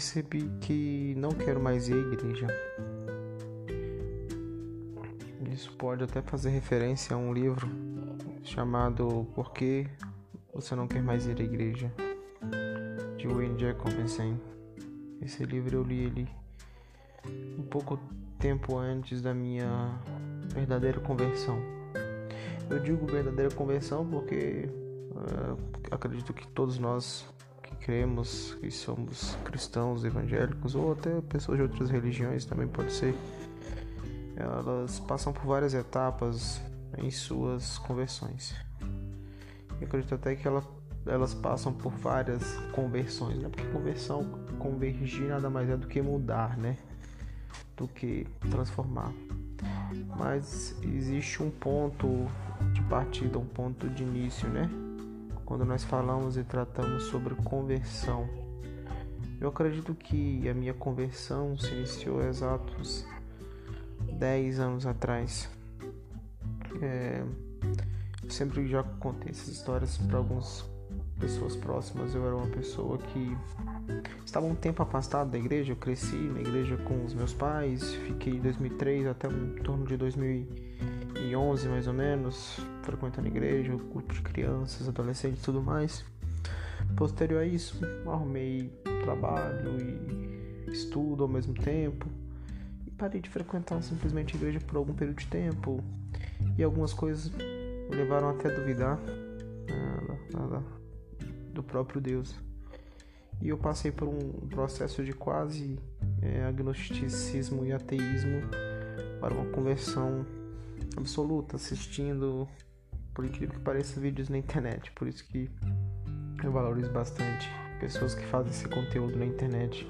percebi que não quero mais ir à igreja. Isso pode até fazer referência a um livro chamado Por que você não quer mais ir à igreja? de Wayne Jacobson. Esse livro eu li ele um pouco tempo antes da minha verdadeira conversão. Eu digo verdadeira conversão porque uh, acredito que todos nós cremos, que somos cristãos evangélicos ou até pessoas de outras religiões também pode ser, elas passam por várias etapas em suas conversões. Eu acredito até que ela, elas passam por várias conversões, né? Porque conversão, convergir nada mais é do que mudar, né? Do que transformar. Mas existe um ponto de partida, um ponto de início, né? Quando nós falamos e tratamos sobre conversão. Eu acredito que a minha conversão se iniciou exatos 10 anos atrás. É, eu sempre já contei essas histórias para algumas pessoas próximas. Eu era uma pessoa que estava um tempo afastado da igreja. Eu cresci na igreja com os meus pais, fiquei em 2003 até em torno de 2011 mais ou menos, frequentando igreja, grupo de crianças, adolescentes e tudo mais. Posterior a isso, arrumei trabalho e estudo ao mesmo tempo e parei de frequentar simplesmente a igreja por algum período de tempo e algumas coisas me levaram até a duvidar nada, do próprio Deus. E eu passei por um processo de quase é, agnosticismo e ateísmo para uma conversão absoluta, assistindo, por incrível que pareça, vídeos na internet. Por isso que eu valorizo bastante pessoas que fazem esse conteúdo na internet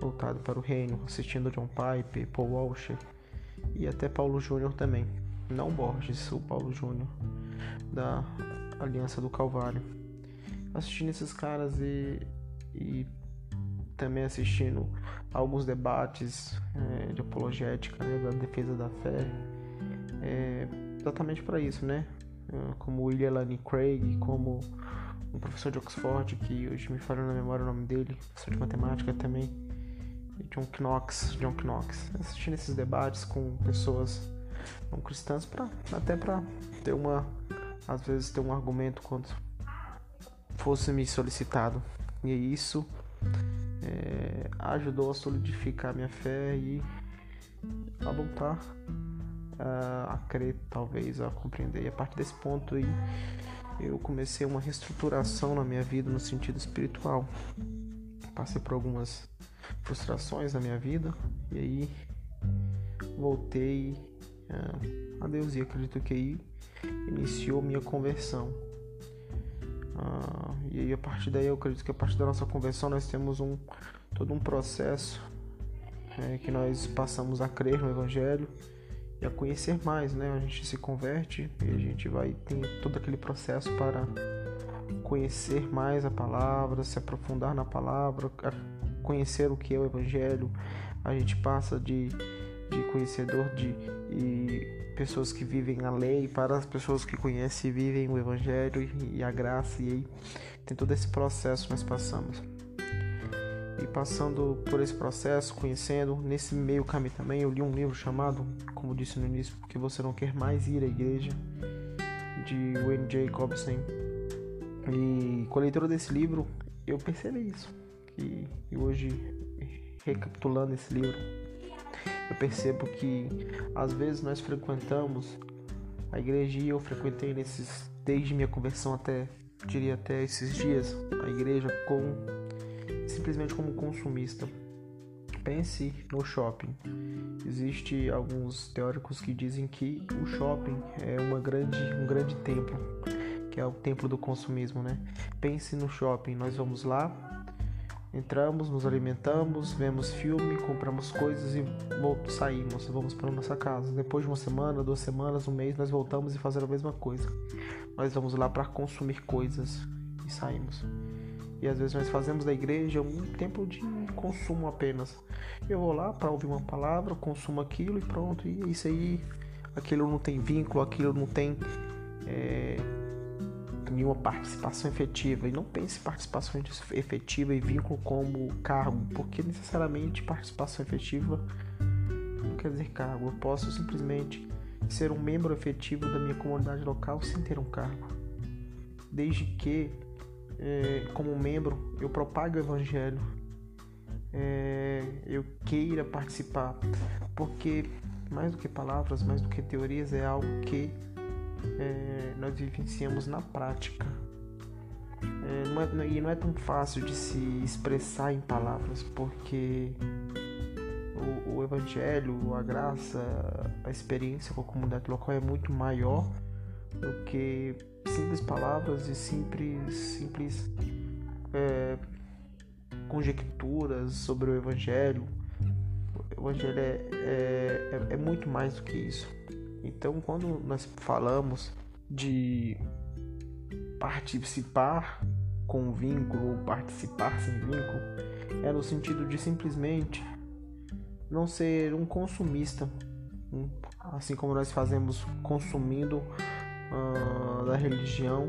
voltado para o reino, assistindo John Piper, Paul Walsh e até Paulo Júnior também. Não Borges, o Paulo Júnior da Aliança do Calvário. Assistindo esses caras e, e também assistindo alguns debates é, de apologética, né, da defesa da fé, é, exatamente para isso, né? É, como William Lane Craig, como um professor de Oxford, que hoje me falou na memória o nome dele, professor de matemática também, e John Knox, John Knox, assistindo esses debates com pessoas não cristãs, pra, até para ter uma às vezes ter um argumento quando fosse me solicitado. E isso é, ajudou a solidificar minha fé e a voltar a, a crer, talvez, a compreender. E a partir desse ponto aí, eu comecei uma reestruturação na minha vida no sentido espiritual. Passei por algumas frustrações na minha vida e aí voltei a Deus e acredito que aí iniciou minha conversão. Ah, e aí a partir daí eu acredito que a partir da nossa conversão nós temos um todo um processo é, que nós passamos a crer no Evangelho e a conhecer mais, né? A gente se converte e a gente vai ter todo aquele processo para conhecer mais a palavra, se aprofundar na palavra, conhecer o que é o Evangelho. A gente passa de, de conhecedor de e pessoas que vivem a lei, para as pessoas que conhecem e vivem o Evangelho e a graça, e aí tem todo esse processo que nós passamos. E passando por esse processo, conhecendo, nesse meio caminho também, eu li um livro chamado, como disse no início, Porque Você Não Quer Mais Ir à Igreja, de Wayne Jacobson. E com a leitura desse livro, eu percebi isso. E hoje, recapitulando esse livro, eu percebo que às vezes nós frequentamos a igreja e eu frequentei nesses desde minha conversão até diria até esses dias a igreja com simplesmente como consumista. Pense no shopping. Existe alguns teóricos que dizem que o shopping é uma grande um grande templo, que é o templo do consumismo, né? Pense no shopping, nós vamos lá, Entramos, nos alimentamos, vemos filme, compramos coisas e saímos, vamos para nossa casa. Depois de uma semana, duas semanas, um mês, nós voltamos e fazemos a mesma coisa. Nós vamos lá para consumir coisas e saímos. E às vezes nós fazemos da igreja um tempo de consumo apenas. Eu vou lá para ouvir uma palavra, consumo aquilo e pronto. E é isso aí, aquilo não tem vínculo, aquilo não tem é, em uma participação efetiva. E não pense participação efetiva e vínculo como cargo, porque necessariamente participação efetiva não quer dizer cargo. Eu posso simplesmente ser um membro efetivo da minha comunidade local sem ter um cargo, desde que, é, como membro, eu propague o evangelho, é, eu queira participar, porque mais do que palavras, mais do que teorias, é algo que é, nós vivenciamos na prática. É, não é, e não é tão fácil de se expressar em palavras, porque o, o, evangelho, a graça, a experiência com a comunidade local é muito maior do que simples palavras e simples, simples é, conjecturas sobre o evangelho. O evangelho é, é, é, é muito mais do que isso. Então, quando nós falamos de participar com vínculo ou participar sem vínculo, é no sentido de simplesmente não ser um consumista, assim como nós fazemos consumindo uh, da religião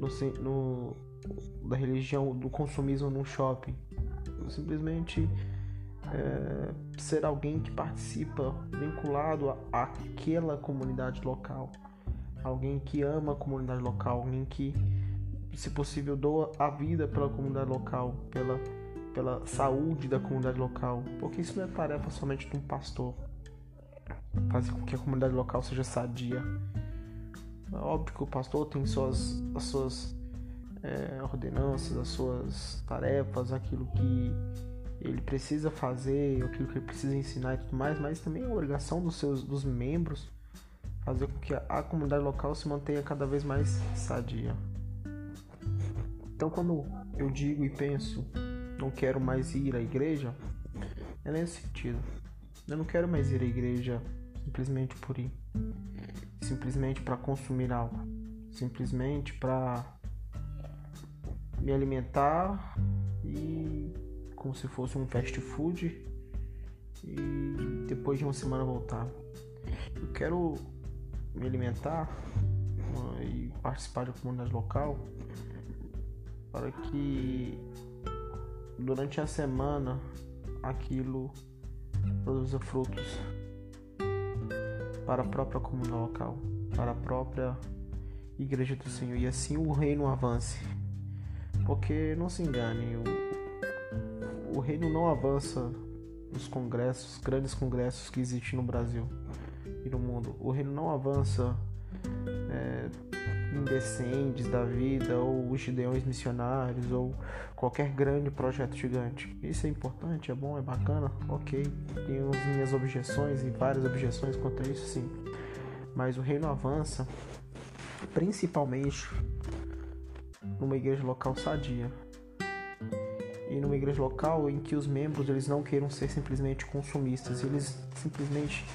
no, no, da religião do consumismo no shopping. Simplesmente é, ser alguém que participa vinculado àquela comunidade local, alguém que ama a comunidade local, alguém que, se possível, doa a vida pela comunidade local, pela, pela saúde da comunidade local, porque isso não é tarefa somente de um pastor. Fazer com que a comunidade local seja sadia. É óbvio que o pastor tem suas, as suas é, ordenanças, as suas tarefas, aquilo que ele precisa fazer, aquilo que ele precisa ensinar e tudo mais, mas também é obrigação dos seus dos membros fazer com que a, a comunidade local se mantenha cada vez mais sadia. Então, quando eu digo e penso, não quero mais ir à igreja, é nesse sentido. Eu não quero mais ir à igreja simplesmente por ir, simplesmente para consumir algo, simplesmente para me alimentar e como se fosse um fast food e depois de uma semana voltar. Eu quero me alimentar uh, e participar da comunidade local para que durante a semana aquilo produza frutos para a própria comunidade local, para a própria igreja do Senhor e assim o reino avance. Porque não se engane, o, o reino não avança nos congressos, grandes congressos que existem no Brasil e no mundo. O reino não avança é, em descendes da vida, ou os gideões missionários, ou qualquer grande projeto gigante. Isso é importante, é bom, é bacana, ok. Tenho as minhas objeções e várias objeções contra isso, sim. Mas o reino avança principalmente numa igreja local sadia, e numa igreja local em que os membros eles não queiram ser simplesmente consumistas, eles simplesmente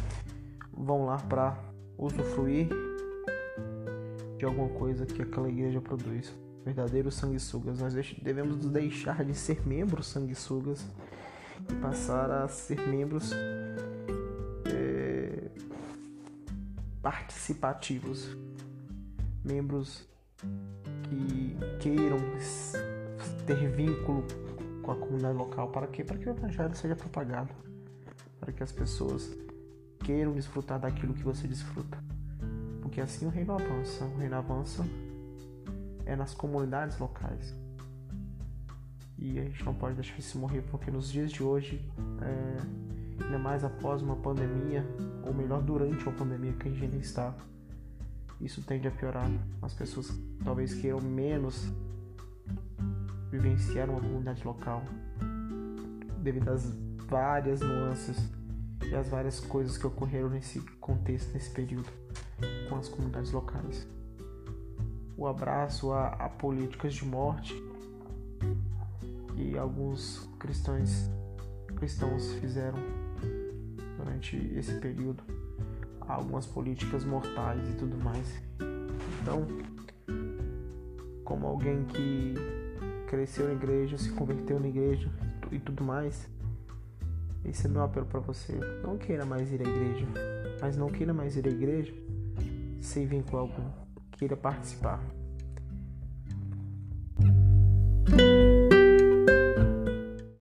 vão lá para usufruir de alguma coisa que aquela igreja produz. Verdadeiros sanguessugas. Nós devemos deixar de ser membros sanguessugas e passar a ser membros é, participativos, membros que queiram ter vínculo com a comunidade local. Para quê? Para que o evangelho seja propagado. Para que as pessoas queiram desfrutar daquilo que você desfruta. Porque assim o reino avança. O reino avança é nas comunidades locais. E a gente não pode deixar isso morrer, porque nos dias de hoje, é, ainda mais após uma pandemia, ou melhor, durante uma pandemia que a gente ainda está, isso tende a piorar. As pessoas talvez queiram menos vivenciar uma comunidade local devido às várias nuances e às várias coisas que ocorreram nesse contexto, nesse período as comunidades locais. O abraço a, a políticas de morte que alguns cristãos cristãos fizeram durante esse período, algumas políticas mortais e tudo mais. Então, como alguém que cresceu na igreja, se converteu na igreja e tudo mais. Esse é meu apelo para você. Não queira mais ir à igreja, mas não queira mais ir à igreja sem vínculo algum. Queira participar.